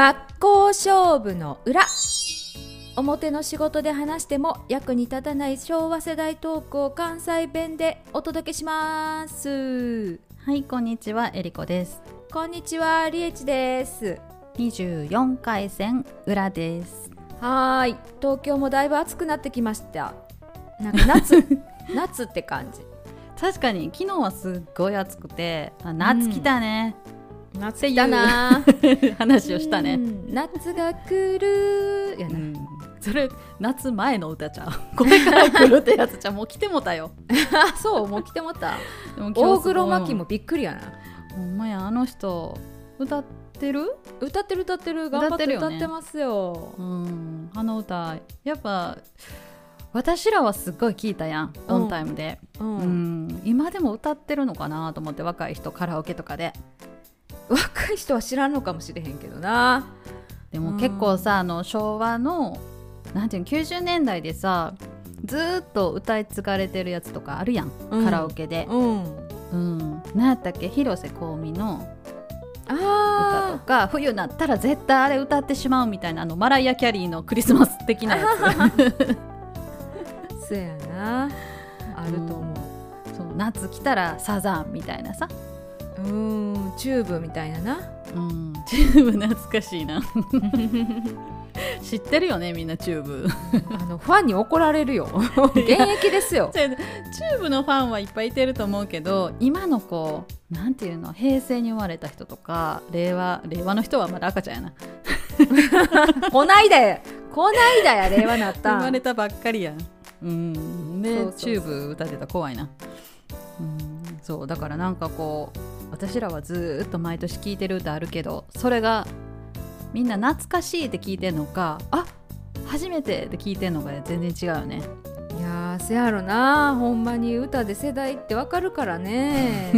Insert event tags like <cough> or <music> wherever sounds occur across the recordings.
真っ向勝負の裏。表の仕事で話しても役に立たない昭和世代トークを関西弁でお届けします。はいこんにちはえりこです。こんにちはりえちです。24回戦裏です。はーい東京もだいぶ暑くなってきました。なんか夏 <laughs> 夏って感じ。確かに昨日はすっごい暑くてあ夏来たね、夏来たな。<laughs> 話をしたね、うん。夏が来る。やな、うん。それ夏前の歌ちゃう。<laughs> これから来るってやつちゃうもう来てもたよ。あ <laughs> そうもう来てもった大黒摩季もびっくりやな。ほんまやあの人歌ってる？歌ってる歌ってる。頑張って歌ってるよね。歌ってますよ。うんあの歌やっぱ私らはすっごい聞いたやん。オンタイムで、うん。うん今でも歌ってるのかなと思って若い人カラオケとかで若い人は知らんのかもしれへんけどな。でも結構さ、あの昭和のなんていうの90年代でさずーっと歌い継がれてるやつとかあるやん、うん。カラオケで、うん。うん、何やったっけ広瀬香美の歌とあか冬になったら絶対あれ歌ってしまうみたいなあのマライア・キャリーのクリスマス的なやあ <laughs> そうやな。あると思うそう夏来たらサザンみたいなさ、ううんチューブみたいなな。うん、チューブ懐かしいな。<laughs> 知ってるよねみんなチューブ。あのファンに怒られるよ。<laughs> 現役ですよ。チューブのファンはいっぱいいてると思うけど今の子なんていうの平成に生まれた人とか令和令和の人はまだ赤ちゃんやな。<laughs> こないだやこないだや令和なった。生まれたばっかりや。ん。うんでチューブ歌ってたら怖いな。うんそうだからなんかこう私らはずーっと毎年聴いてる歌あるけどそれがみんな懐かしいって聞いてんのかあ初めてって聞いてんのが全然違うよね。いやーせやろな。ほんまに歌で世代ってわかるからね。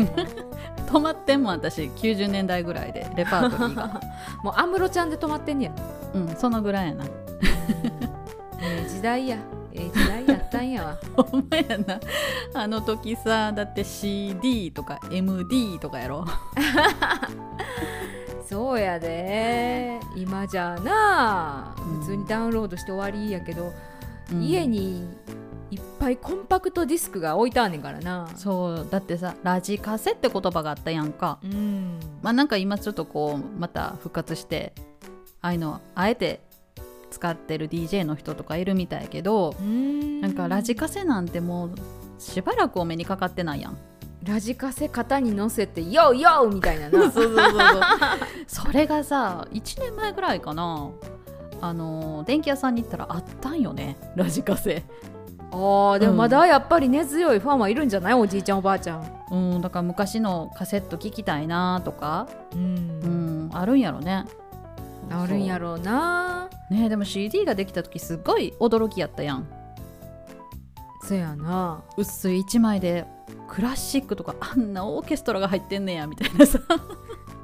<laughs> 止まってんもん私。90年代ぐらいでレパートリーが。<laughs> もう安室ちゃんで止まってんねや。うんそのぐらいやな。ええ時代やええ時代やったんやわ。<laughs> ほんまやな。あの時さだって CD とか MD とかやろ。<laughs> そうやで。今じゃあな。うん。普通にダウンロードして終わりやけど、うん。家にいっぱいコンパクトディスクが置いてあんねんからな。そう。だってさラジカセって言葉があったやんか。うん。まあなんか今ちょっとこうまた復活してああいうのあえて使ってる DJ の人とかいるみたいやけどうん。なんかラジカセなんてもうしばらくお目にかかってないやん。ラジカセ型に乗せて「ヨーヨー!」みたいなな。<laughs> そうそうそうそう。それがさ1年前ぐらいかな。あの電気屋さんに行ったらあったんよねラジカセ。あーでもまだやっぱり根強いファンはいるんじゃない？おじいちゃんおばあちゃん。うんだから昔のカセット聞きたいなとかううんんあるんやろねあるんやろうな。ねでも CD ができた時すっごい驚きやったやん。そやな。薄い1枚でクラシックとかあんなオーケストラが入ってんねやみたいなさ。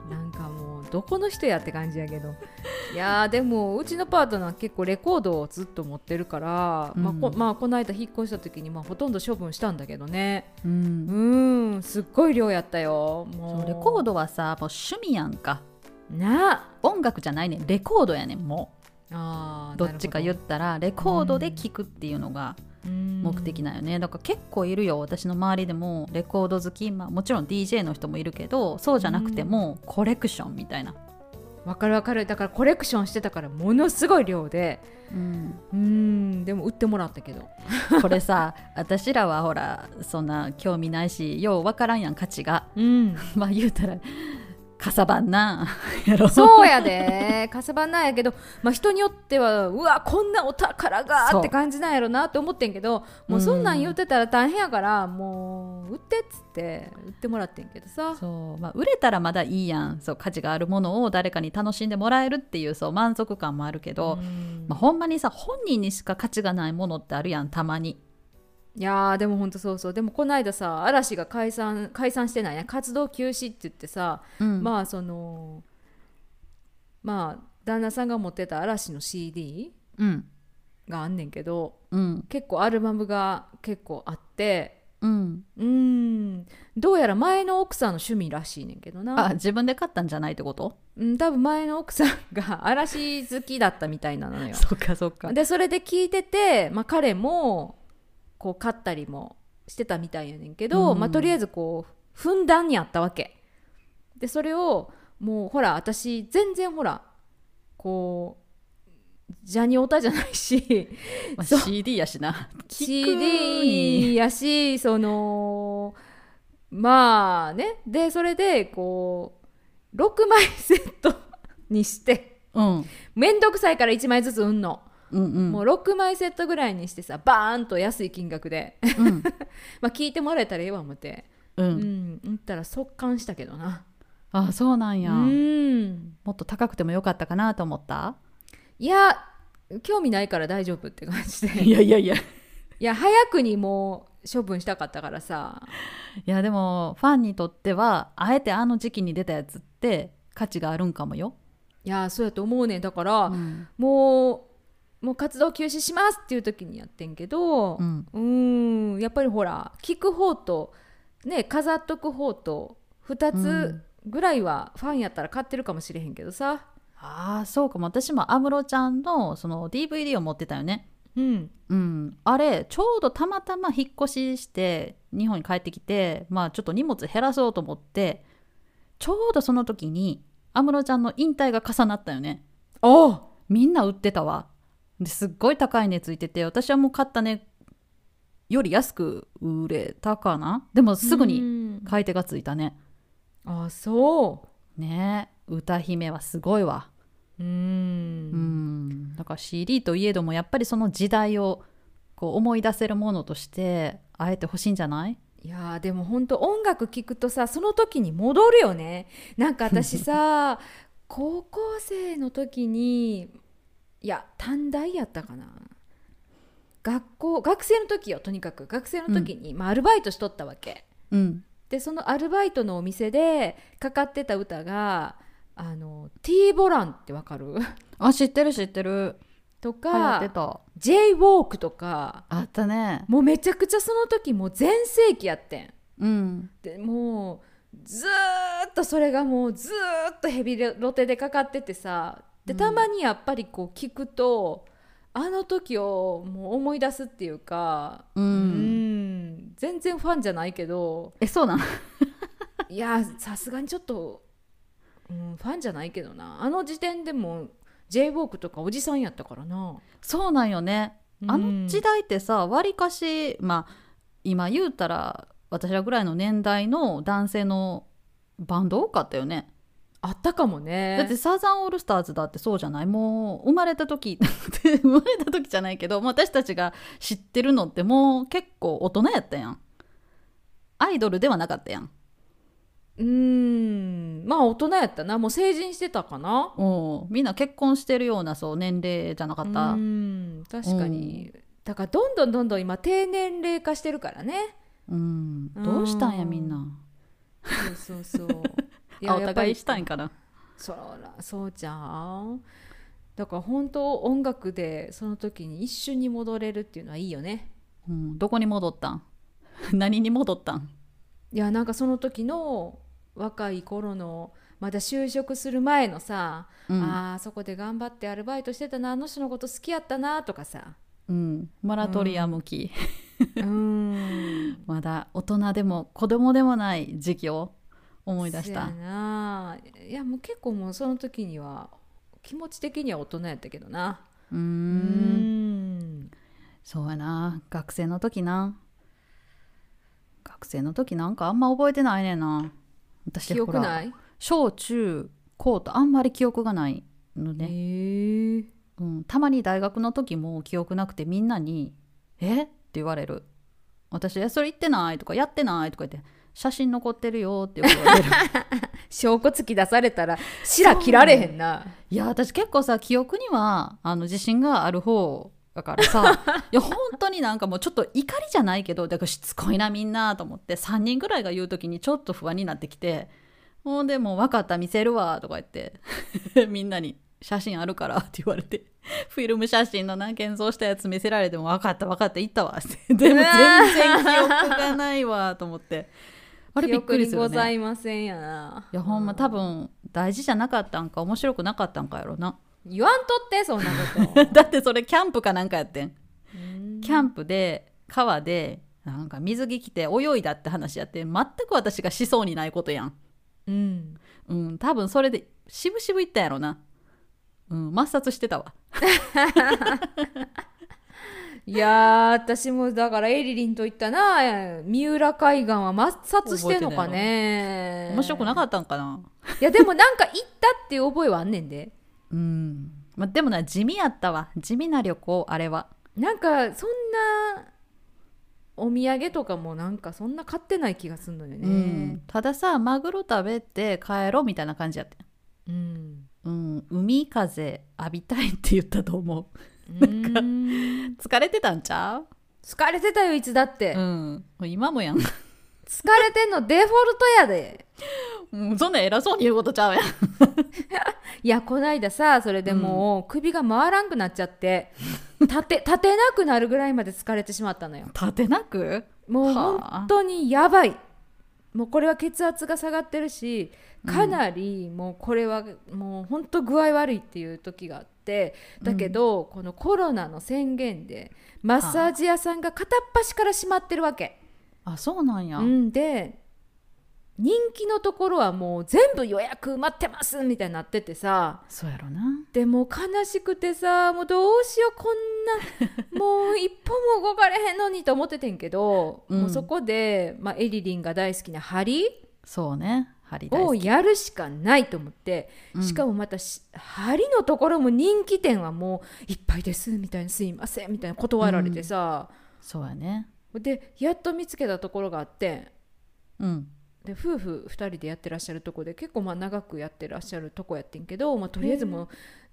なんかもうどこの人やって感じやけど。<laughs> いやーでもうちのパートナー結構レコードをずっと持ってるから、まあこうんまあ、この間引っ越した時に、まあ、ほとんど処分したんだけどね。うん。うんすっごい量やったよ。もうレコードはさもう趣味やんかな。音楽じゃないね。んレコードやねんもう。ど。っちか言ったらレコードで聴くっていうのが目目的なんよね。だから結構いるよ。私の周りでもレコード好き、まあ、もちろん DJ の人もいるけどそうじゃなくてもコレクションみたいな、わかるわかる。だからコレクションしてたからものすごい量でうん、うん。でも売ってもらったけど。<laughs> これさ私らはほらそんな興味ないしようわからんやん価値が。うん。<laughs> まあ言うたらかさばんなやろ。そうやで。かさばんなんやけど、まあ、人によってはうわこんなお宝がって感じなんやろなって思ってんけどもうそんなん言ってたら大変やからもう売ってっつって売ってもらってんけどさ。そう、まあ、売れたらまだいいやん。そう価値があるものを誰かに楽しんでもらえるっていうそう満足感もあるけど、うん。まあ、ほんまにさ本人にしか価値がないものってあるやんたまにいやーでもほんとそうそう。でもこの間さ嵐が解散解散してないや活動休止って言ってさ、うん。まあそのまあ旦那さんが持ってた嵐の CD うん。があんねんけどうん。結構アルバムが結構あってうん。うん。どうやら前の奥さんの趣味らしいねんけどあな自分で買ったんじゃないってこと？うん多分前の奥さんが <laughs> 嵐好きだったみたいなのよ。そっかそっか。でそれで聞いてて、まあ、彼もこう買ったりもしてたみたいやねんけど、うんまあ、とりあえずこうふんだんにあったわけ。でそれをもうほら私全然ほらこうジャニオタじゃないし。まあ、CD やしな。CD やしそのまあね。でそれでこう6枚セットにして。うん。めんどくさいから1枚ずつ売んの。うんうん。もう6枚セットぐらいにしてさバーンと安い金額で。うん。<laughs> まあ聞いてもらえたらええわ思って。ううん。ん言ったら速乾したけどな。あそうなんうや、ん。もっと高くてもよかったかなと思った？いや興味ないから大丈夫って感じで。<laughs> いやいやいや。いいや早くにもう処分したかったからさ。やでもファンにとってはあえてあの時期に出たやつって価値があるんかもよ、いやそうやと思うねん。だから、うん。もうもう活動休止しますっていう時にやってんけどうん。うんやっぱりほら聞く方とね飾っとく方と2つぐらいはファンやったら買ってるかもしれへんけどさ。ああそうかも。私も安室ちゃんのその DVD を持ってたよね。うん。うん。あれちょうどたまたま引っ越しして日本に帰ってきてまあちょっと荷物減らそうと思ってちょうどその時に安室ちゃんの引退が重なったよね。あみんな売ってたわですっごい高い値ついてて私はもう買った値より安く売れたかな？でもすぐにに買い手がついたね。あそね。え歌姫はすごいわ。うううん。んだから CD といえどもやっぱりその時代をこう思い出せるものとしてあえて欲しいんじゃない？いやーでも本当音楽聴くとさその時に戻るよね。なんか私さ <laughs> 高校生の時にいや短大やったかな。学校学生の時よとにかく。学生の時に、まあ、アルバイトしとったわけ。うん。でそのアルバイトのお店でかかってた歌があの T ボランってわかる？<laughs> あ知ってる知ってる。とかた J ウォークとか。あったね。もうめちゃくちゃその時もう全盛期やってん。うん。でもうずーっとそれがもうずーっとヘビロテでかかっててさでたまにやっぱりこう聞くと、あの時をもう思い出すっていうかうん。うん全然ファンじゃないけどえそうなん <laughs> いやさすがにちょっと、うん、ファンじゃないけどな。あの時点でも j ウォークとかおじさんやったからな。そうなんよね。あうん。の時代ってさわりかしまあ今言うたら私らぐらいの年代の男性のバンド多かったよねあったかもね。だってサザンオールスターズだってそうじゃない？もう生まれた時 <laughs> 生まれた時じゃないけど私たちが知ってるのってもう結構大人やったやん。アイドルではなかったやん。うーん。まあ大人やったな。もう成人してたかな。おうみんな結婚してるようなそう年齢じゃなかった、うん。確かに、だからどんどんどんどん今低年齢化してるからね。うん、どうしたんやみんな。そうそうそうあお互いしたんかな？そらそうじゃん。だから本当音楽でその時に一瞬に戻れるっていうのはいいよね。うん、どこに戻ったん？<laughs> 何に戻ったん？いやなんかその時の若い頃のまだ就職する前のさ、うん。あーそこで頑張ってアルバイトしてたなあの人のこと好きやったなとかさ。うん、モラトリアム期、うーん。<laughs> まだ大人でも子供でもない時期を思い出した。そやな。いやもう結構もうその時には気持ち的には大人やったけどな。うん。ん。そうやな。学生の時な。学生の時なんかあんま覚えてないねんな。私記憶ない？小中高とあんまり記憶がないのへね、え。うん、たまに大学の時も記憶なくてみんなに「え？っ?」て言われる。私え「それ言ってない」とか「やってない」とか言って「写真残ってるよ」って言われる。<laughs> 証拠付き出されたら白切られへんな。いや私結構さ記憶にはあの自信がある方だからさ <laughs> いや本当になんかもうちょっと怒りじゃないけどだからしつこいなみんなと思って3人ぐらいが言う時にちょっと不安になってきてほんでもう分かった見せるわとか言って <laughs> みんなに写真あるからって言われてフィルム写真のな現像したやつ見せられても分かった分かった行ったわって。でも全然記憶がないわと思ってあれびっくりする記憶にござねいませんやな。いやほんま多分大事じゃなかったんか面白くなかったんかやろな。言わんとってそんなこと。<laughs> だってそれキャンプかなんかやってん。うん。キャンプで川でなんか水着着て泳いだって話やって全く私がしそうにないことやん。うん。うん多分それでしぶしぶ行ったんやろな。うん抹殺してたわ <laughs> いやー私もだからエリリンと言ったな。三浦海岸は抹殺してんのかね。面白くなかったんかな。いやでもなんか行ったっていう覚えはあんねんで。うん、まあ、でもな地味やったわ。地味な旅行あれは。なんかそんなお土産とかもなんかそんな買ってない気がするのようねん。たださマグロ食べて帰ろうみたいな感じやってうん。うん。海風浴びたいって言ったと思ううん。疲れてたんちゃう？疲れてたよいつだって、うん。今もやん。疲れてんのデフォルトやで。うんそんな偉そうに言うことちゃうやん。いやこないださそれでもう首が回らんくなっちゃって立て立てなくなるぐらいまで疲れてしまったのよ。立てなく？もうはあ。本当にやばいもうこれは血圧が下がってるしかなりもうこれはもう本当具合悪いっていう時があってだけど、このコロナの宣言でマッサージ屋さんが片っ端から閉まってるわけ、あそうなん。や、うん、で人気のところはもう全部予約埋まってますみたいになっててさ。そうやろな。でも悲しくてさもうどうしようこんな <laughs> もう一歩も動かれへんのにと思っててんけど、うん。もうそこで、まあ、エリリンが大好きな針そうね。針大好き。をやるしかないと思って、うん。しかもまたし針のところも人気店はもういっぱいですみたいなすいませんみたいな断られてさ、そうやね。でやっと見つけたところがあってうんで夫婦2人でやってらっしゃるとこで結構まあ長くやってらっしゃるとこやってんけど、まあ、とりあえずもう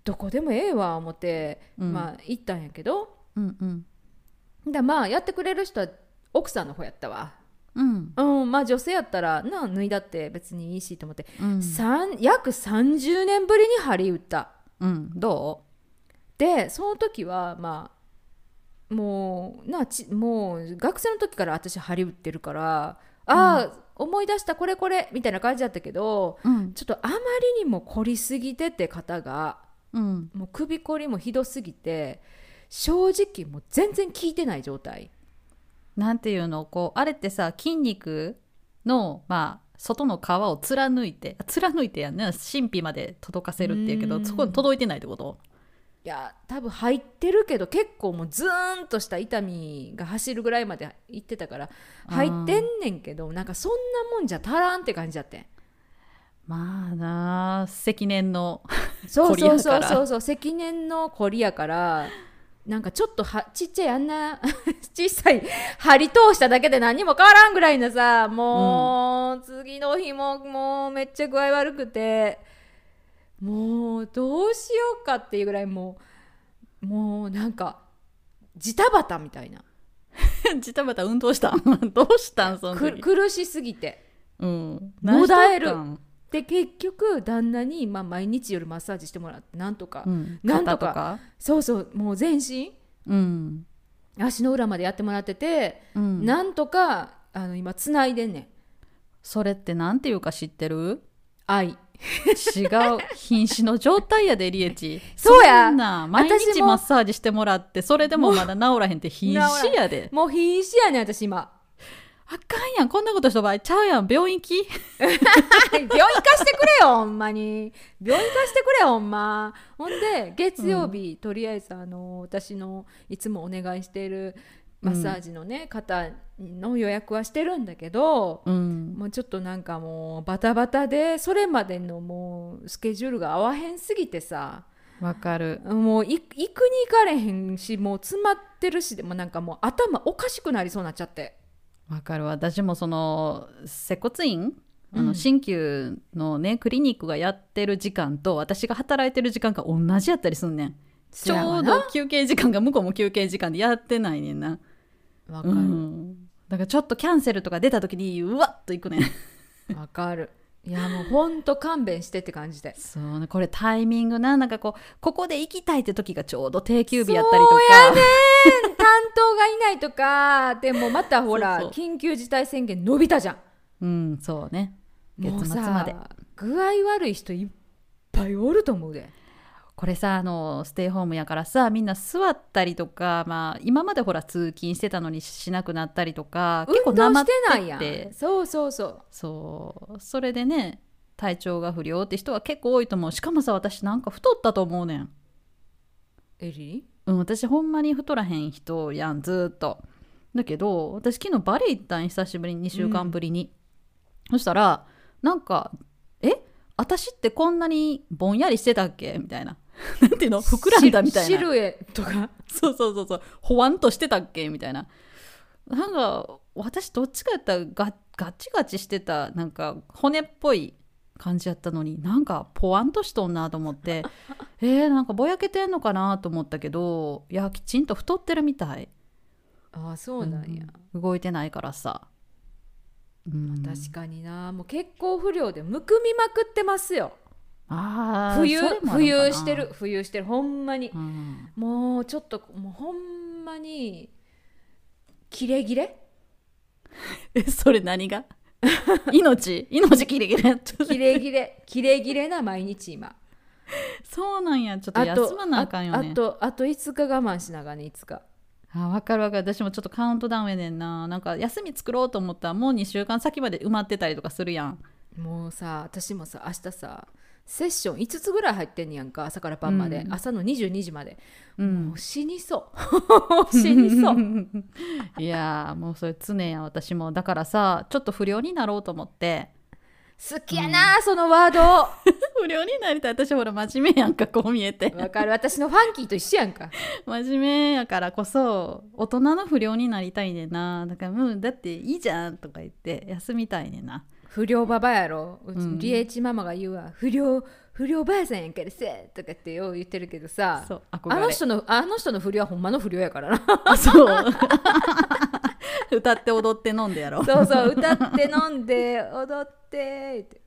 どこでもええわ思って、うん。まあ行ったんやけどうんうん。だまあやってくれる人は奥さんの方やったわ。うん。うんまあ女性やったらな脱いだって別にいいしと思って、うん。約30年ぶりに針打った。うん。どでその時はまあもうなちもう学生の時から私針打ってるからああ、思い出したこれこれみたいな感じだったけどううん。ちょっとあまりにも凝りすぎてて肩がうん。もう首凝りもひどすぎて正直もう全然効いてない状態。なんていうの？こうあれってさ筋肉のまあ外の皮を貫いてあ貫いてやんね神秘まで届かせるっていうけうん。どそこに届いてないってこと？いや多分入ってるけど結構もうズーンとした痛みが走るぐらいまで行ってたから入ってんねんけどなんかそんなもんじゃ足らんって感じだってん。まあなあ積年のそうそうそうそうそう積年の凝りやからなんかちょっとはちっちゃいあんな <laughs> 小さい針通しただけで何にも変わらんぐらいのさもう、次の日ももうめっちゃ具合悪くてもうどうしようかっていうぐらいもうもうなんかジタバタみたいな。<laughs> ジタバタ運動した？ん <laughs> どうしたん？そのく時苦しすぎて。うん。もだえるで結局旦那に、まあ、毎日夜マッサージしてもらってなんとか、うん。なんとか。肩とか？そうそう。もう全身。うん。足の裏までやってもらってて、うん。なんとかあの今つないでんねん。それってなんていうか知ってる？愛違う瀕死の状態やでリエチ。そうや。そんな毎日マッサージしてもらってそれでもまだ治らへんって瀕死やで。もう必死やねん私今。あかんやんこんなことした場合。ちゃうやん病院行き。病院行かしてくれよほんまに。病院行かしてくれよほんま。ほんで月曜日、とりあえずあの私のいつもお願いしているマッサージのね、方の予約はしてるんだけど、うん。もうちょっとなんかもうバタバタでそれまでのもうスケジュールが合わへんすぎてさわかる。もうい行くに行かれへんしもう詰まってるしでもなんかもう頭おかしくなりそうになっちゃって。わかる。私もその接骨院あうん。の鍼灸のねクリニックがやってる時間と私が働いてる時間が同じやったりすんねん。ちょうど休憩時間が向こうも休憩時間でやってないねんな。わかる。うんだからちょっとキャンセルとか出た時にうわっといくね。んわかる。いやもうほんと勘弁してって感じで。そうね。これタイミングな。なんかこうここで行きたいって時がちょうど定休日やったりとか。そうやねん。担当がいないとか。でもまたほら緊急事態宣言伸びたじゃん。うんそうね。月末まで。さ具合悪い人いっぱいおると思うでこれさあのステイホームやからさみんな座ったりとか、まあ、今までほら通勤してたのにしなくなったりとか結構なまってて。ないやん。そうそうそう。そう。それでね体調が不良って人は結構多いと思う。しかもさ私なんか太ったと思うねん、エリうん、私ほんまに太らへん人やんずーっと。だけど私昨日バリ行ったん久しぶりに2週間ぶりに、そしたらなんか「え私ってこんなにぼんやりしてたっけ?」みたいな <laughs> なんていうの？膨らんだみたいな。シシルエットが？<laughs> そうそうそうそう。ほわんとしてたっけみたいな。なんか私どっちかやったらガガチガチしてたなんか骨っぽい感じやったのになんかポワンとしとんなと思って。<laughs> えー、なんかぼやけてんのかなと思ったけどいやきちんと太ってるみたい。ああそうなんや、うん動いてないからさ、うん、確かにな。もう血行不良でむくみまくってますよあー冬それもあるかな。冬してる冬してるほんまに。うん。もうちょっともうほんまにキレギレ？<laughs> えそれ何が？<laughs> 命？命切れ切れキレギレキレ <laughs> ギレな毎日今。そうなんや。ちょっとあ休まなあかんよね。あとあと5日我慢しながらね5日。あ分かる分かる。私もちょっとカウントダウンやねんな。なんか休み作ろうと思ったらもう2週間先まで埋まってたりとかするやん。もうさ私もさ明日さセッション5つぐらい入ってんねやんか朝から晩まで、うん。朝の22時まで、うん。もう死にそう。<laughs> 死にそう。<laughs> いやーもうそれ常や私も。だからさちょっと不良になろうと思って。好きやな、そのワード。<laughs> 不良になりたい。私ほら真面目やんかこう見えて。わかる。私のファンキーと一緒やんか。真面目やからこそ大人の不良になりたいねんな。だからうんだっていいじゃんとか言って休みたいねんな不良ババやろ？うちうん。リエイチママが言うわ。不良不良ばあさんやんからさとかってよう言ってるけどさ。あの人のあの人の不良はほんまの不良やからな。あそう。<laughs> 歌って踊って飲んでやろ。うそうそう歌って飲んで踊ってって。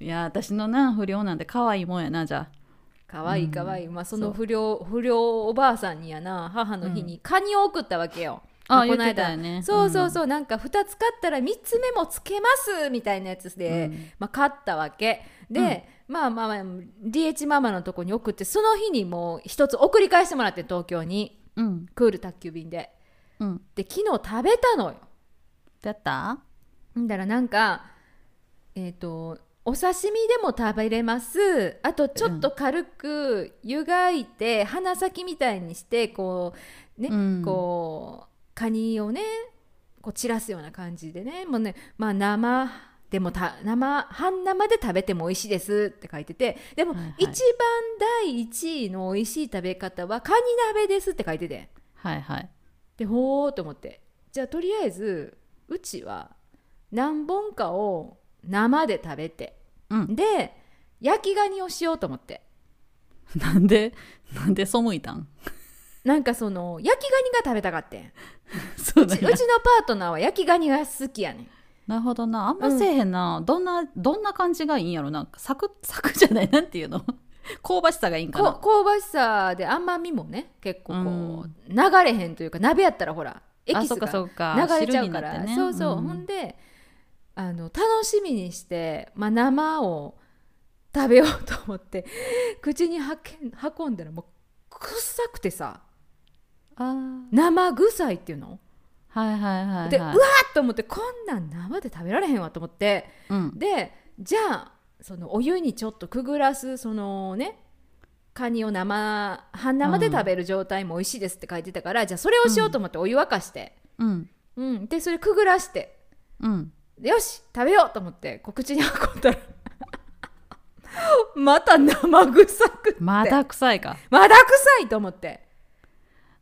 <laughs> いや私のな不良なんて可愛いもんやなじゃあ。かわいいかわいい、まあその不良不良おばあさんにやな母の日にカニを送ったわけよ、まこのあ言ってたよね。そうそうそう、なんか2つ買ったら3つ目もつけますみたいなやつで、うん。まあ、買ったわけ。で、まあまあまあ DH ママのとこに送ってその日にもう1つ送り返してもらって東京に。うん。クール宅急便で。うん。で昨日食べたのよ。どうやった？んだらなんかえっ、とお刺身でも食べれます。あとちょっと軽く湯がいて、鼻先みたいにしてこうね、うん。こうカニをねこう散らすような感じでねもうねまあ生でもた生半生で食べても美味しいですって書いててでも、はいはい。一番第一位の美味しい食べ方はカニ鍋ですって書いてて。はいはい。でほーと思って。じゃあとりあえずうちは何本かを生で食べてうん。で焼きガニをしようと思って。なんでなんで背いたん？なんかその焼きガニが食べたかってん。<laughs> そうちうちのパートナーは焼きガニが好きやねん。なるほどな。あんませえへんな、どんなどんな感じがいいんやろな。んかサク <laughs> サクじゃない？なんていうの？<laughs> 香ばしさがいいんかな。こ香ばしさで甘みもね結構こう、流れへんというか鍋やったらほらエキスがそっか流れちゃうから、汁になってね。そうそう、ん。ほんであの楽しみにして、まあ、生を食べようと思って口に運んだらもう臭くてさ生臭いっていうの、はいはいはいはい。でうわーっと思ってこんなん生で食べられへんわと思って。うん。でじゃあそのお湯にちょっとくぐらすそのねカニを生半生で食べる状態も美味しいですって書いてたから、じゃあそれをしようと思ってお湯沸かして、うん。うん、でそれくぐらして。うん。でよし食べようと思ってこう口に運んだら。<laughs> また生臭くって。まだ臭いか。まだ臭いと思って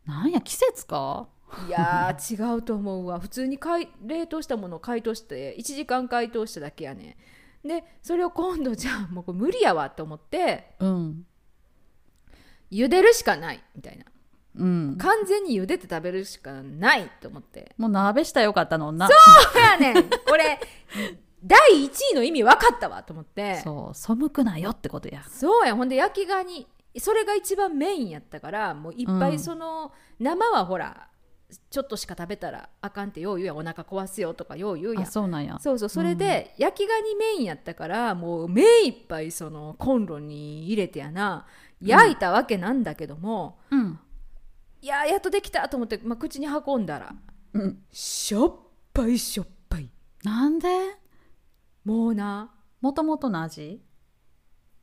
なんや季節か？いやー違うと思うわ。普通に解冷凍したものを解凍して1時間解凍しただけやね。でそれを今度じゃあもうこれ無理やわと思ってうん。茹でるしかないみたいな。うん。完全に茹でて食べるしかないと思って。もう鍋したらよかったのなそうやねん。これ第1位の意味分かったわと思って。そう背くなよってことや。そうやほんで焼きガニそれが一番メインやったからもういっぱいその、生はほらちょっとしか食べたらあかんってよう言うやんお腹壊すよとかよう言うやん。あそうなんや。そうそうそれで、焼きガニメインやったからもう目いっぱいそのコンロに入れてやな。焼いたわけなんだけども、うん。いややっとできたと思って、まあ、口に運んだらうん。しょっぱいしょっぱい。なんで？もうな。もともとの味？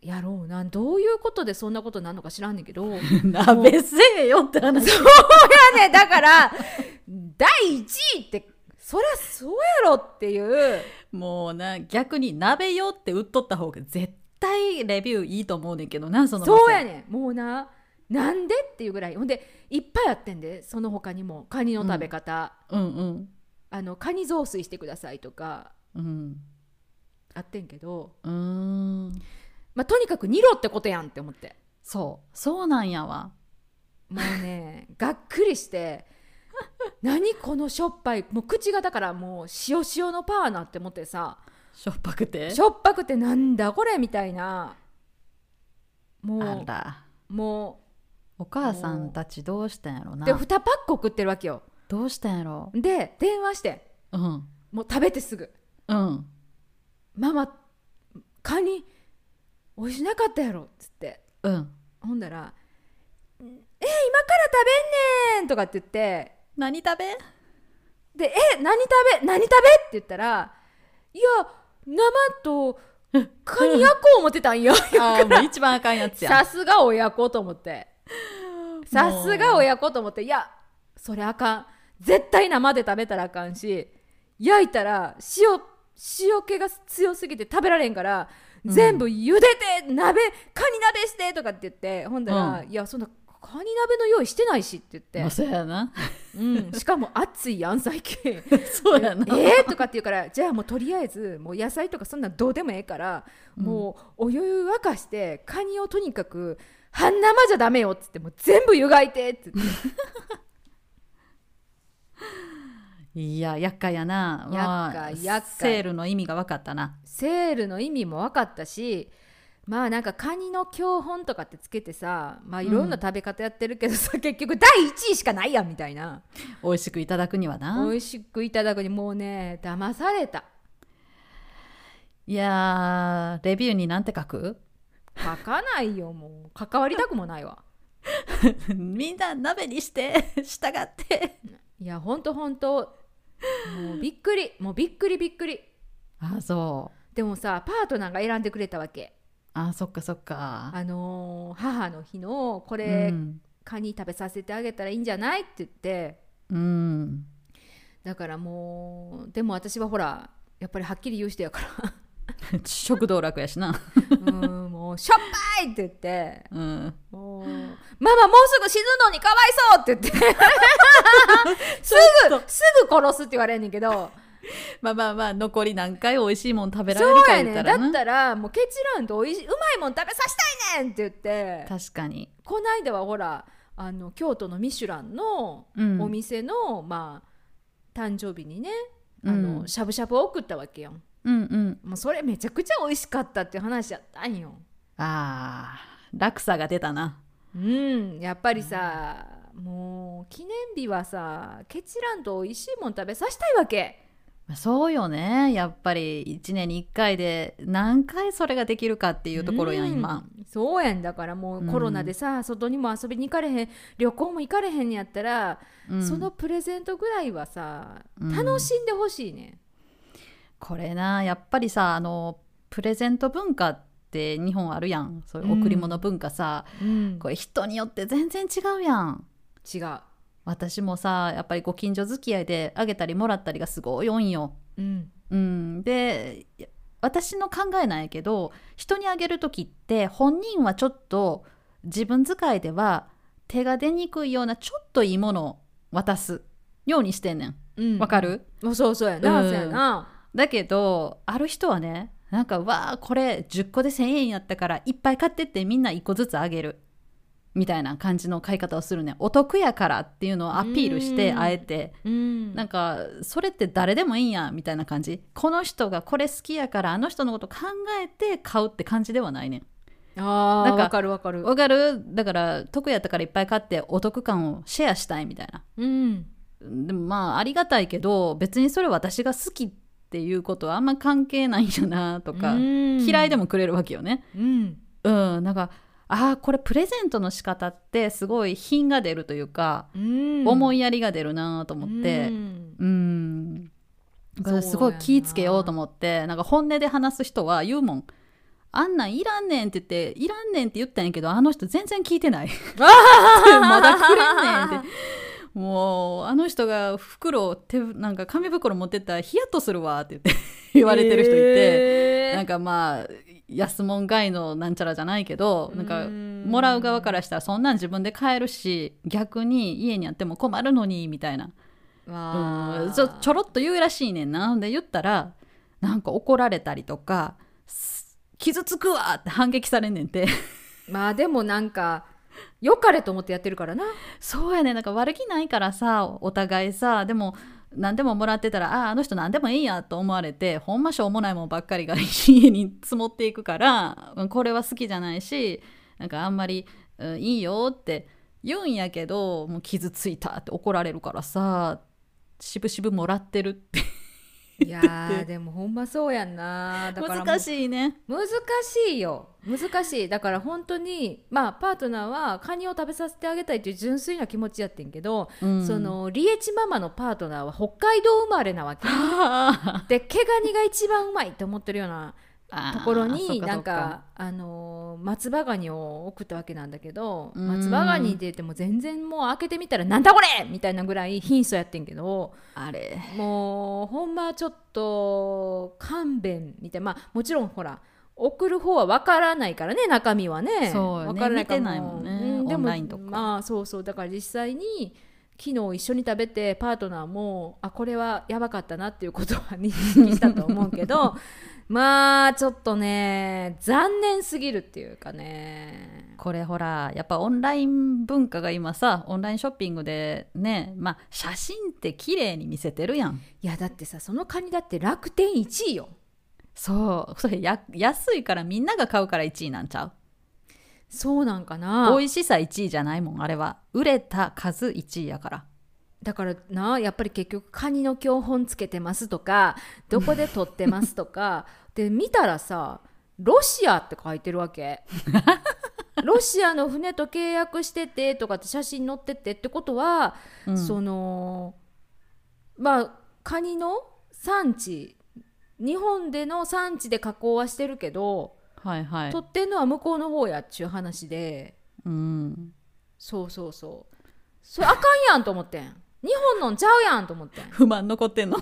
やろうな。どういうことでそんなことなんのか知らんねんけど。や <laughs> 鍋せえよって話。ね。だから第1位ってそりゃそうやろっていう。もうな逆に鍋よって売っとった方が絶対レビューいいと思うねんけどなその店。そうやねん。もうななんでっていうぐらい。ほんでいっぱいあってんでその他にも。カニの食べ方、うんうん。あのカニ雑炊してくださいとかうん。あってんけど、うーんまあ、とにかく煮ろってことやんって思って。そう。そうなんやわ。もうね <laughs> がっくりして何このしょっぱい。もう口がだからもう塩塩のパーなって思ってさ。しょっぱくて？しょっぱくてなんだこれみたいな。あもらうもお母さんたちどうしたんやろな。う。で2パック送ってるわけよ。どうしたんやろ？で電話して。うん。もう食べてすぐ。うん「ママカニ美味しなかったやろ」っつって。うん。ほんだら「え今から食べんねん」とかって言って。何食べで「え何食べ？何食べ?」って言ったら「いや生とカニ焼こう思ってたんよ」<laughs> あーもう一番あかんやつや。さすが親子と思って。さすが親子と思って。いやそれあかん。絶対生で食べたらあかんし焼いたら塩塩気が強すぎて食べられんから、全部茹でて鍋カニ鍋してとかって言ってほんだら、ういやそんなカニ鍋の用意してないしって言まあって、そうやな。うん、しかも熱いやん最近 <laughs> そうやな。えーとかって言うからじゃあもうとりあえずもう野菜とかそんなんどうでもええから、もうお湯沸かしてカニをとにかく半生じゃダメよっつってもう全部湯がいてって言って <laughs> いや厄介やな。まあ厄介厄介。セールの意味が分かったな。セールの意味も分かったしまあなんかカニの教本とかってつけてさまあいろんな食べ方やってるけどさ、<laughs> 結局第1位しかないやんみたいな。美味しくいただくにはな。美味しくいただくにもうね騙された。いやーレビューになんて書く？書かないよもう。関わりたくもないわ。<laughs> みんな鍋にして従って。いやほんとほんともうびっくりもうびっくりびっくり。あそう。でもさパートナーが選んでくれたわけ。あそっかそっか。あのー母の日のこうれ、ん、カニ食べさせてあげたらいいんじゃないって言って。うん、だからもうでも私はほらやっぱりはっきり言う人やか食道楽やしな、らうんもうしょっぱいって言って。うん、もうママもうすぐ死ぬのにかわいそうって言って。<laughs> すぐすぐ殺すって言われんねんけど。まあまあまあ残り何回美味しいもん食べられるか言ったらな。だったらもうケチらんとおいしいうまいもん食べさせたいねんって言って。確かに。この間はほらあの京都のミシュランのうん。お店の、まあ誕生日にねあうん。の、しゃぶしゃぶを送ったわけようんうん。もうそれめちゃくちゃ美味しかったっていう話やったんよ。あー落差が出たな。うんやっぱりさ、もう記念日はさケチらんと美味しいもん食べさせたいわけ。まあそうよね。やっぱり1年に1回で何回それができるかっていうところやんうん今。そうやん。だからもうコロナでさ、外にも遊びに行かれへん旅行も行かれへんやったら、うん。そのプレゼントぐらいはさうん。楽しんでほしいね、これなやっぱりさあのプレゼント文化って日本あるやん。そういう贈り物文化さ、うん。これ人によって全然違うやん。違う、私もさやっぱりご近所付き合いであげたりもらったりがすごい多いんよ。うん。うん、で私の考えなんやけど人にあげる時って本人はちょっと自分使いでは手が出にくいようなちょっといいものを渡すようにしてんねん。うん。わかる、あそうそうやな、うん。そうやなだけどある人はねなんかわあこれ10個で1,000円やったからいっぱい買ってってみんな1個ずつあげる。みたいな感じの買い方をするね。お得やからっていうのをアピールしてうん。あえて。うん。なんかそれって誰でもいいんやみたいな感じ。この人がこれ好きやからあの人のこと考えて買うって感じではないね。なんかあーわかるわかる。わかる？だから得やったからいっぱい買ってお得感をシェアしたいみたいな。うん。でもまあありがたいけど別にそれ私が好きっていうことはあんま関係ないんやなとか、嫌いでももくれるわけよね。うん。うん。なんかああこれプレゼントの仕方ってすごい品が出るというか、うん。思いやりが出るなと思って。うん。すごい気ぃつけようと思ってなんか本音で話す人は言うもんあんなんいらんねんって言っていらんねんって言ったんやけどあの人全然聞いてない。<laughs> <laughs> まだくれんねんってもうあの人が袋を手なんか紙袋持ってったらヒヤッとするわって言って言われてる人いて、えーなんかまあ安物買いのなんちゃらじゃないけどなんかうん。もらう側からしたらそんなん自分で買えるし逆に家にあっても困るのにみたいな。うん。ちょちょろっと言うらしいねんな。で言ったらなんか怒られたりとかす傷つくわって反撃されんねんて。まあでもなんか良かれと思ってやってるからな。そうやね。なんか悪気ないからさお互いさでも何でももらってたらあああの人何でもいいやと思われてほんましょうもないもんばっかりが家に積もっていくからこれは好きじゃないしなんかあんまり、うんいいよって言うんやけどもう傷ついたって怒られるからさしぶしぶもらってるって。いやーでもほんまそうやんなだから難しいね。難しいよ。難しい。だから本当にまあパートナーはカニを食べさせてあげたいという純粋な気持ちやってんけど、うん。そのリエチママのパートナーは北海道生まれなわけ。あ <laughs> で毛ガニが一番うまいって思ってるようなーところになんかあのー松葉ガニを送ったわけなんだけどうん。松葉ガニって言っても全然もう開けてみたらなんだこれみたいなぐらい貧相やってんけどあれ。もうほんまちょっと勘弁みたいな。まあもちろんほら送る方は分からないからね中身はね。そうよね分からないかないもんねうでオンラインとか。まあそうそう。だから実際に昨日一緒に食べてパートナーもあこれはやばかったなっていうことは認識したと思うけど <laughs> まあちょっとね残念すぎるっていうかね。これほらやっぱオンライン文化が今さオンラインショッピングでねまあ写真って綺麗に見せてるやん。いやだってさそのカニだって楽天1位よ。そう。それや安いからみんなが買うから1位なんちゃう？そうなんかな。美味しさ1位じゃないもんあれは。売れた数1位やからだからなやっぱり結局カニの標本つけてますとかどこで撮ってますとか <laughs> で見たらさロシアって書いてるわけ。<laughs> ロシアの船と契約しててとかって写真載っててってことは、うん。そのまあカニの産地日本での産地で加工はしてるけど、はいはい。撮ってんのは向こうの方やっちゅう話で。うん。そうそうそう。それあかんやんと思ってん日本のんちゃうやんと思ってん。不満残ってんの。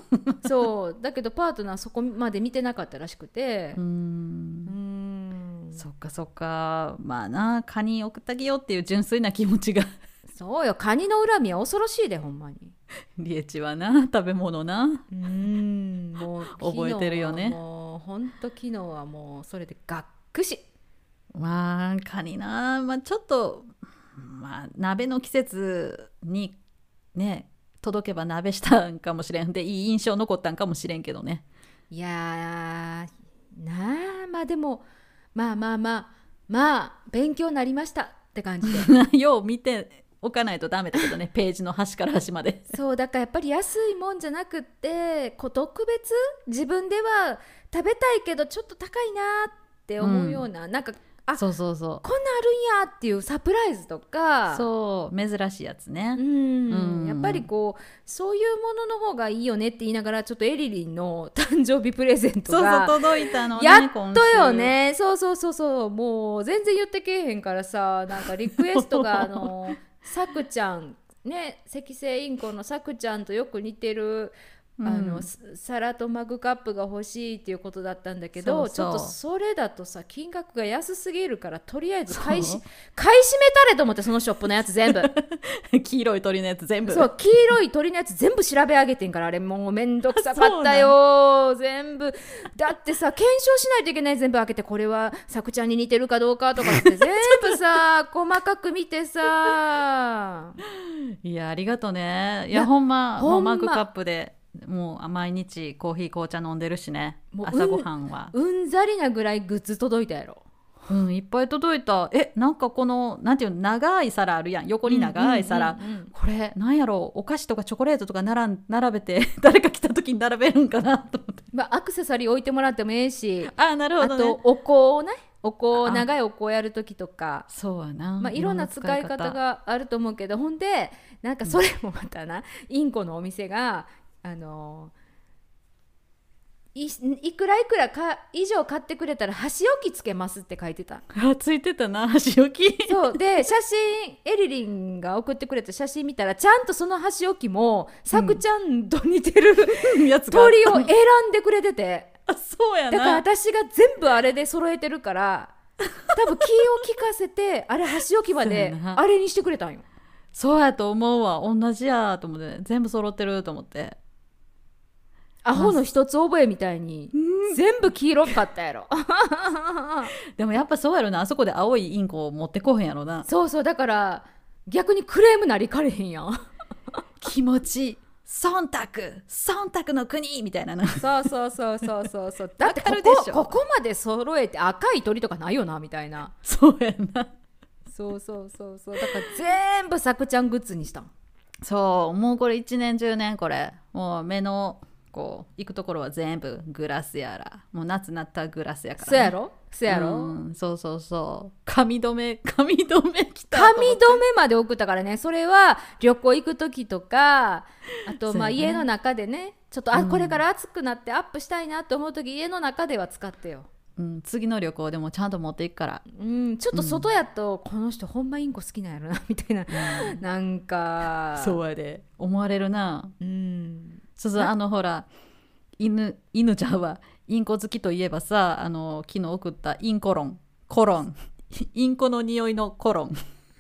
そう。だけどパートナーそこまで見てなかったらしくて。ううん。そっかそっか。まあなカニ送ってあげようっていう純粋な気持ちが。そうよ。カニの恨みは恐ろしいでほんまに。リエチはな食べ物な。うーん。もう覚えてるよね。もうほんと昨日はもうそれでがっくし。まあカニなまあちょっとまあ鍋の季節にね届けば鍋したんかもしれん。でいい印象残ったんかもしれんけどね。いやーなあまあでもまあまあまあまあ勉強になりましたって感じで。<laughs> よう見ておかないとダメだけどね。<laughs> ページの端から端まで。そうだからやっぱり安いもんじゃなくってこう特別？自分では食べたいけどちょっと高いなって思うような、なんかあそうそうそこんなんあるんやっていうサプライズとか。うそう珍しいやつね。うん。うん。やっぱりこうそういうものの方がいいよねって言いながらちょっとエリリンの誕生日プレゼントそうそうが届いたのねやっ今とよ週。ねそうそうそうそう。もう全然言ってけえへんからさなんかリクエストが <laughs> あのさくちゃん。ね赤星インコのさくちゃんとよく似てるあのす皿とマグカップが欲しいっていうことだったんだけどちょっとそれだとさ金額が安すぎるからとりあえず買いし買い占めたれと思ってそのショップのやつ全部。<laughs> 黄色い鳥のやつ全部。そう黄色い鳥のやつ全部調べ上げてんからあれもうめんどくさかったよ全部。だってさ検証しないといけない全部開けてこれはさくちゃんに似てるかどうかとかって。<laughs> 全部さ細かく見てさ。いやありがとね。いいややほんまほんま。マグカップでもう毎日コーヒー紅茶飲んでるしね。もう朝ごはんは。うんざりなぐらいグッズ届いたやろ。うんいっぱい届いた。えなんかこのなんていうの長い皿あるやん。横に長い皿、うんうんうんうんこれなんやろうお菓子とかチョコレートとか並ん並べて <laughs> 誰か来た時に並べるんかなと思って。まあ、アクセサリー置いてもらってもええし。あーなるほど、ね、あとお香をね。お香あ長いお香やる時とか。そうやな、まあ、いろんな使い方。があると思うけどほんでなんかそれもまたな、インコのお店があのいいくらいくらか以上買ってくれたら箸置きつけますって書いてた。あついてたな <laughs> 箸置き。そう。で写真エリリンが送ってくれた写真見たらちゃんとその箸置きもさくちゃんと似てる <laughs> 鳥を選んでくれてて。あそうやだからな私が全部あれで揃えてるから多分気を利かせてあれ箸置きまであれにしてくれたんよ。そうやと思うわ。同じやと思って。全部揃ってると思ってアホの一つ覚えみたいに全部黄色かったやろ。<laughs> でもやっぱそうやろな。あそこで青いインコを持ってこへんやろな。そうそうだから逆にクレームなりかれへんやん。<laughs> 気持ち忖度忖度の国みたいなな。そうそうそうそうそうそう。<laughs> だってここここまで揃えて赤い鳥とかないよなみたいな。そうやな。そうそうそうそう。だから全部さくちゃんグッズにしたん。そうもうこれ一年中年これ。もう目のこう行くところは全部グラスやらもう夏なったらグラスやから、そうやろ？そうやろ？うんそうそうそう。髪留め <laughs> 髪留めきた髪留めまで送ったからね。それは旅行行く時とかあとまあ家の中でねちょっとあ、うん。これから暑くなってアップしたいなと思う時家の中では使ってよ、うん、次の旅行でもちゃんと持っていくから。うん、ちょっと外やと、この人ほんまインコ好きなんやろなみたいな、なんか。そうやで。思われるな。うんそうそうあのほら犬犬ちゃんはインコ好きといえばさあの昨日送ったインコロンコロン。<laughs> インコの匂いのコロン。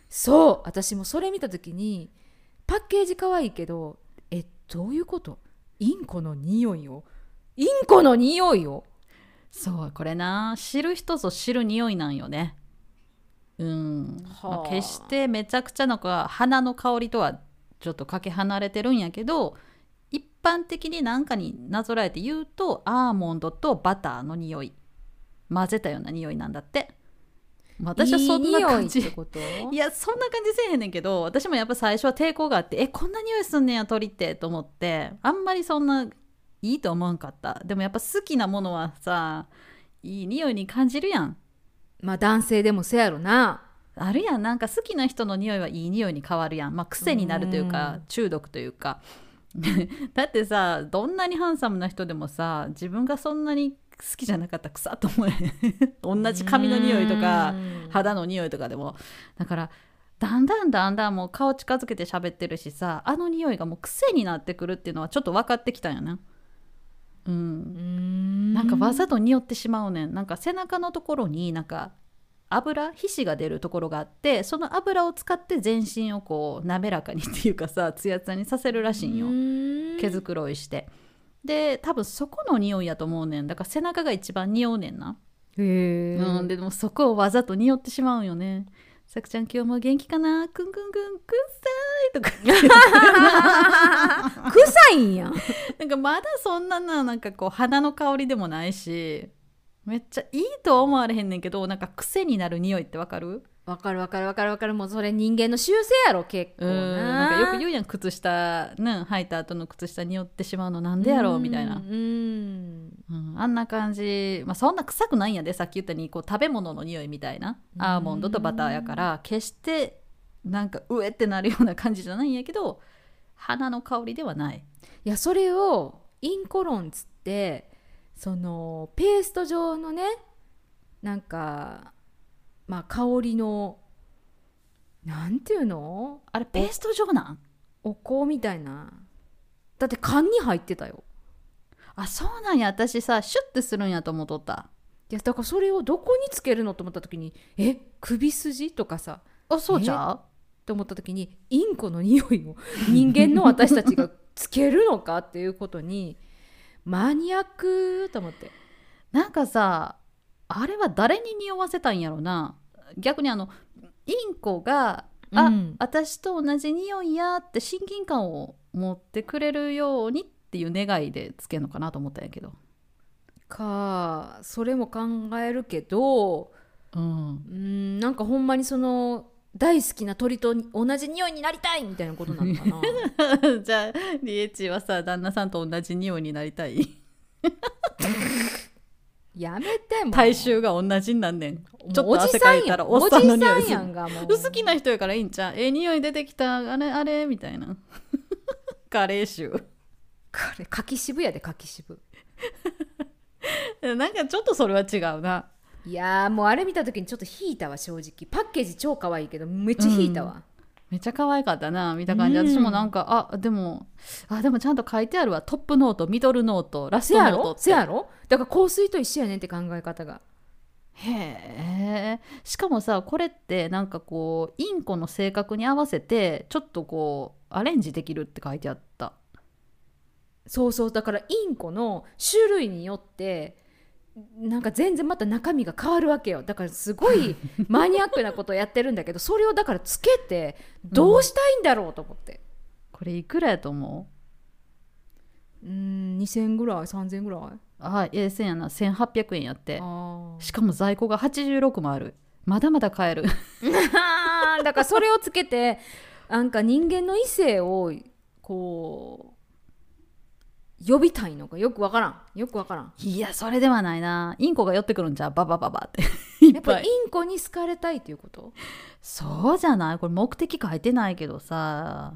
そう私もそれ見た時にパッケージ可愛いけどえどういうこと？インコの匂いを？インコの匂いを？そうこれな知る人ぞ知る匂いなんよね。うん、はあ。まあ決してめちゃくちゃのか花の香りとはちょっとかけ離れてるんやけど一般的に何かになぞらえて言うとアーモンドとバターの匂い。混ぜたような匂いなんだって。私はそんな感じ。いい <laughs> やそんな感じせえへんねんけど私もやっぱ最初は抵抗があってえこんな匂いすんねんや鳥ってと思ってあんまりそんないいと思わんかった。でもやっぱ好きなものはさいい匂いに感じるやん。まあ男性でもせやろな。あるやん。なんか好きな人の匂いはいい匂いに変わるやん。まあ癖になるというか中毒というか <laughs> だってさどんなにハンサムな人でもさ自分がそんなに好きじゃなかったら臭っと思え <laughs> 同じ髪の匂いとかうん。肌の匂いとかでも。だからだんだんだんだんもう顔近づけて喋ってるしさあの匂いがもう癖になってくるっていうのはちょっと分かってきたんやな。うん。なんかわざと匂ってしまうねん。なんか背中のところになんか油皮脂が出るところがあってその油を使って全身をこう滑らかにっていうかさツヤツヤにさせるらしいんよ。毛づくろいして。で多分そこの匂いやと思うねん。だから背中が一番匂うねんな。へえ、うん、ででもそこをわざと匂ってしまうんよね。さくちゃん今日も元気かな？くんくんくん。くっさいとか。<laughs> 臭いんや。ん <laughs> なんかまだそんなななんかこう花の香りでもないしめっちゃいいとは思われへんねんけどなんか癖になる匂いってわかる？わかるわかるわかるわかる。もうそれ人間の習性やろ結構うんななんかよく言うやん靴下ね履いた後の靴下匂ってしまうのなんでやろうみたいな。う、ん。うん、あんな感じ、まあ、そんな臭くないんやでさっき言ったようにこう食べ物の匂いみたいな。アーモンドとバターやから決してなんかうえってなるような感じじゃないんやけど花の香りではない。いやそれをインコロンつってそのペースト状のねなんかまあ香りのなんていうの？あれペースト状なん？お香みたいな。だって缶に入ってたよ。あそうなんや。私さシュッてするんやと思っとった。いやだからそれをどこにつけるのと思った時にえ首筋とかさあそうじゃう？って思った時にインコの匂いを人間の私たちがつけるのかっていうことにマニアックと思って。なんかさあれは誰に匂わせたんやろな。逆にあのインコが「あ、うん。私と同じ匂いや」って親近感を持ってくれるようにっていう願いでつけるのかなと思ったんやけど。かそれも考えるけどうん。うんなんかほんまにその大好きな鳥と同じ匂いになりたいみたいなことなのかな？<laughs> じゃあリエチはさ旦那さんと同じ匂いになりたい？やめてもう。体臭が同じになんねん。ちょっと汗かいたらおっさんの匂いする。さんやんがもう。好きな人やからいいんちゃう？ええ匂い出てきた。あれあれみたいな。<laughs> カレー臭。これ柿渋やで柿渋。<laughs> なんかちょっとそれは違うないやーもうあれ見た時にちょっと引いたわ正直。パッケージ超可愛いけどめっちゃ引いたわ、めっちゃ可愛かったな見た感じ、うん。私もなんかあでもあでもちゃんと書いてあるわ。トップノートミドルノートラスせやろトノートって。せやろ？だから香水と一緒やねんって考え方が。へえしかもさこれってなんかこうインコの性格に合わせてちょっとこうアレンジできるって書いてあった。そうそうだからインコの種類によってなんか全然また中身が変わるわけよ。だからすごい <laughs> マニアックなことをやってるんだけどそれをだからつけてどうしたいんだろうと思って。これいくらやと思う？うーん2000ぐらい3000ぐらい。あええせんやな。1800円やって。あしかも在庫が86もある。まだまだ買える。ー <laughs> だからそれをつけてなんか人間の異性をこう呼びたいのかよくわからん。よくわからん。いやそれではないな。インコが寄ってくるんじゃう？ババババって。<laughs> いっぱい。やっぱインコに好かれたいっていうこと？そうじゃない？これ目的書いてないけどさ。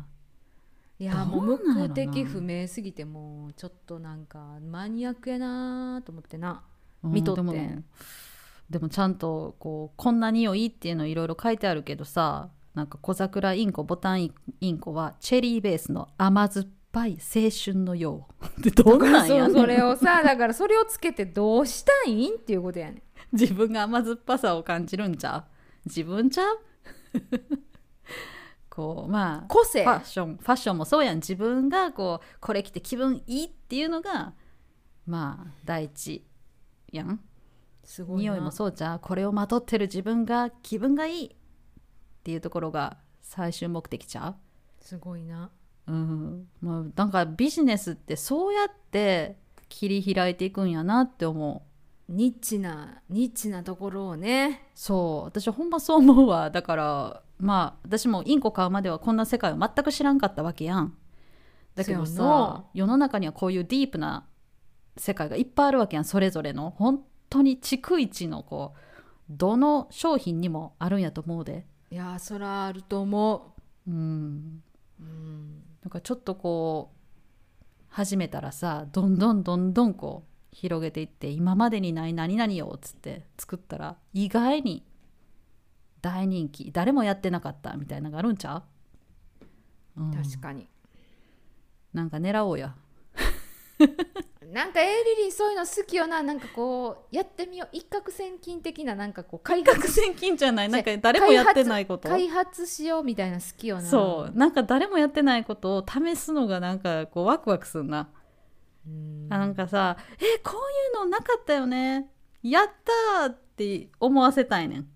いやもう目的不明すぎてもうちょっとなんかマニアックやなと思ってな。うん見とって。でもでもちゃんとこうこんな匂いっていうのいろいろ書いてあるけどさなんか小桜インコボタンインコはチェリーベースの甘酸っぱい青春のよう。<laughs> でどんなんやねん。それをさだからそれをつけてどうしたいん？っていうことやねん。<laughs> 自分が甘酸っぱさを感じるんちゃう？自分ちゃう？<laughs> こうまあ個性。ファッションファッションもそうやん。自分がこうこれ着て気分いいっていうのがまあ第一やん。すごいな。匂いもそうじゃんこれをまとってる自分が気分がいいっていうところが最終目的ちゃすごいなううん。まあなんかビジネスってそうやって切り開いていくんやなって思う。ニッチなニッチなところをね。そう。私ほんまそう思うわ。だからまあ私もインコ買うまではこんな世界を全く知らんかったわけやん。だけどさ世の中にはこういうディープな世界がいっぱいあるわけやん。それぞれの。本当に逐一のこうどの商品にもあるんやと思うで。いやそらあると思う。ん。う、うん、なんかちょっとこう始めたらさどんどんどんどんこう広げていって今までにない何々よっつって作ったら意外に大人気誰もやってなかったみたいなのがあるんちゃう、うん。確かに。なんか狙おうや <laughs> なんかエイリリンそういうの好きよななんかこうやってみよう。一攫千金的ななんかこう開発千金じゃない。なんか誰もやってないこと？開発しようみたいな好きよな。そう。なんか誰もやってないことを試すのがなんかこうワクワクするな。うん。あなんかさ「えこういうのなかったよね。やった!」って思わせたいねん。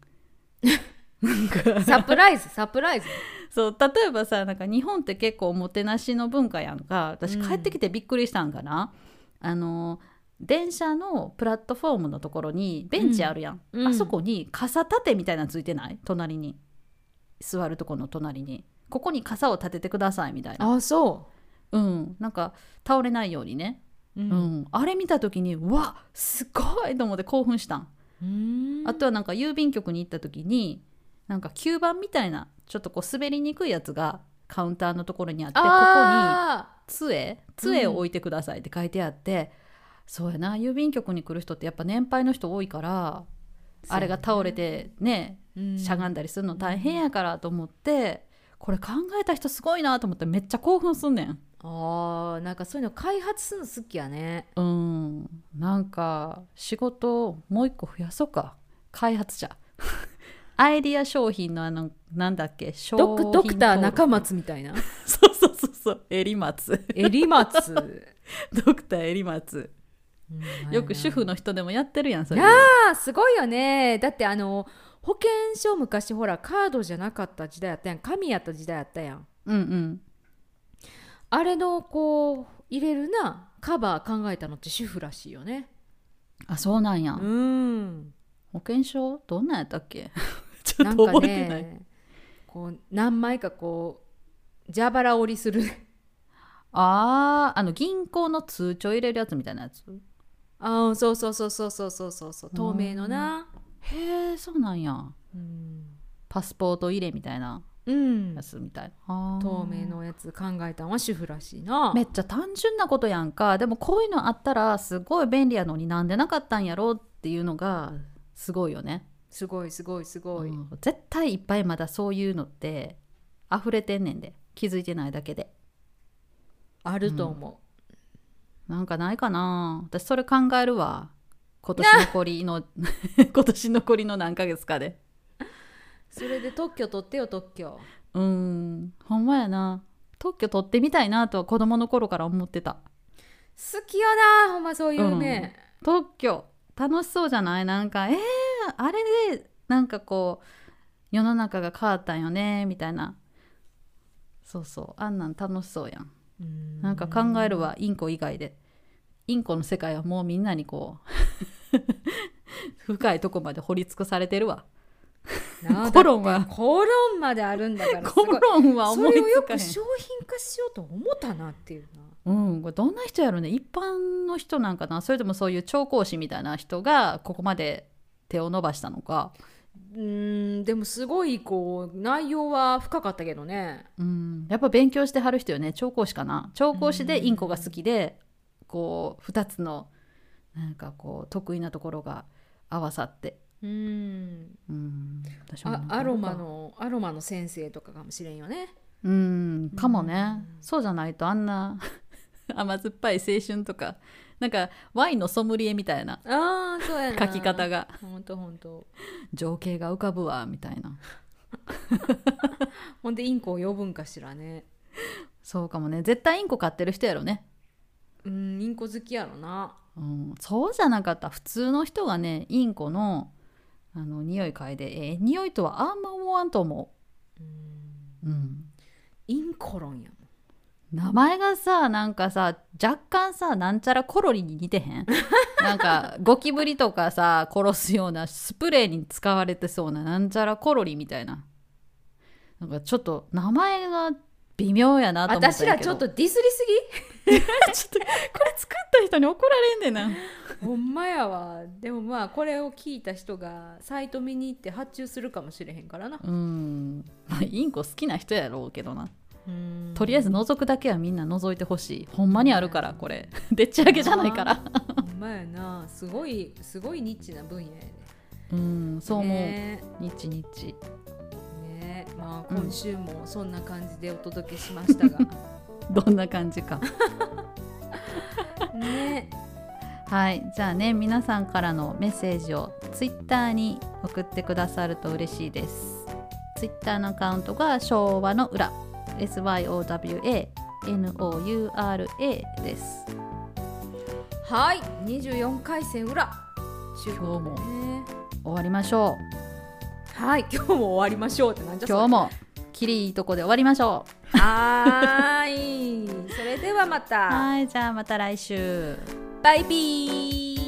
<laughs> なんか。サプライズサプライズ <laughs> そう例えばさなんか日本って結構おもてなしの文化やんか。私うん。帰ってきてびっくりしたんかな、あの電車のプラットフォームのところにベンチあるやん、うん。あそこに傘立てみたいなのついてない？隣に。座るとこの隣に。ここに傘を立ててくださいみたいな。あそう。ん。なんか倒れないようにね。うううん、あれ見た時にうわすごいと思って興奮したん、うん。あとはなんか郵便局に行った時になんか吸盤みたいなちょっとこう滑りにくいやつがカウンターのところにあってここにあ杖杖を置いてくださいって書いてあって、そうやな郵便局に来る人ってやっぱ年配の人多いからあれが倒れてねーしゃがんだりするの大変やからと思ってこれ考えた人すごいなと思ってめっちゃ興奮すんねん。あーなんかそういうの開発するの好きやね。うん。なんか仕事をもう一個増やそうか。開発者アイディア商品のあのなんだっけ商ドクドクター中松みたいな？<laughs> そうそうそうそう。襟松。襟松。<laughs> ドクター襟松。よく主婦の人でもやってるやんそれ。あーすごいよね。だってあの保険証昔ほらカードじゃなかった時代やったやん。紙やった時代やったやん。うんうん。あれのこう入れるなカバー考えたのって主婦らしいよね。あそうなんや、うん。保険証？どんなんやったっけ？ちょっとなんか覚えてない、ねこう何枚かこう蛇腹折りする。あーあの銀行の通帳入れるやつみたいなやつ？ああそうそうそうそうそうそうそうそう。透明のな。へえそうなんや。うん、パスポート入れみたいなうん。やつみたい。な、透明のやつ考えたんは主婦らしいな。めっちゃ単純なことやんか。でもこういうのあったらすごい便利やのになんでなかったんやろっていうのがすごいよね、すごいすごいすごい、うん。絶対いっぱいまだそういうのって溢れてんねんで。気づいてないだけで。あると思なんかないかな。私それ考えるわ。今年 <laughs> 残りの <laughs> 今年残りの何ヶ月かで。う、それで特許取ってよ特許。うん。ほんまやな。特許取ってみたいなとは子供の頃から思ってた。好きよなほんまそういうね、特許楽しそうじゃない？なんかえー、あれでなんかこう世の中が変わったんよねみたいな。そうそう。あんなん楽しそうやん。うん。なんか考えるわインコ以外で。インコの世界はもうみんなにこう <laughs> 深いとこまで掘り尽くされてるわ。コロンは。コロンまであるんだからすコロンはそ思いれをよくつかへん商品化しようと思ったなっていうなうん、これどんな人やろね。一般の人なんかな。それともそういう調香師みたいな人がここまで手を伸ばしたのか、うんでもすごいこう内容は深かったけどね。うん、やっぱ勉強してはる人よね。調香師かな。調香師でインコが好きでこう2つのなんかこう得意なところが合わさって、うん。うん、私もアロマのアロマの先生とかかもしれんよね。うん。かもね、そうじゃないとあんな <laughs> 甘酸っぱい青春とかなんかワインのソムリエみたいなああそうやな。書き方が。ほんとほんと。情景が浮かぶわみたいな。<laughs> ほんでインコを呼ぶんかしらね。そうかもね。絶対インコ飼ってる人やろね、うんインコ好きやろな。うん、そうじゃなかった。ら普通の人がねインコのあの匂い嗅いでええ匂いとはあんま思わんと思う、うん、インコロンやもん名前がさなんかさ若干さなんちゃらコロリに似てへん？<laughs> なんかゴキブリとかさ殺すようなスプレーに使われてそうななんちゃらコロリみたいな。なんかちょっと名前が微妙やなと思った私らちょっとディスりす <laughs> ちょっとこれ作った人に怒られんねんな。ぎ <laughs> ほんまやわ。でもまあこれを聞いた人がサイト見に行って発注するかもしれへんからな。うん。まあインコ好きな人やろうけどな。うんとりあえず覗くだけはみんな覗いてほしい。ほんまにあるからこれ。でっち上げじゃないから。ほんまやな。すごいすごいニッチな分野やでうんそう思う、ね。日日ね。まあ今週もそんな感じでお届けしましたが、<laughs> どんな感じか。<laughs> ね。はい。じゃあね皆さんからのメッセージをツイッターに送ってくださると嬉しいです。ツイッターのアカウントが昭和の裏 SYOWA NOURA です。はい24回戦裏。今今日も。ね。終わりましょはい今日も終わりましょうってなんじゃ今日も。きりいいとこで終わりましょはーい。それではまうた。はいじゃあまた来週。バイビー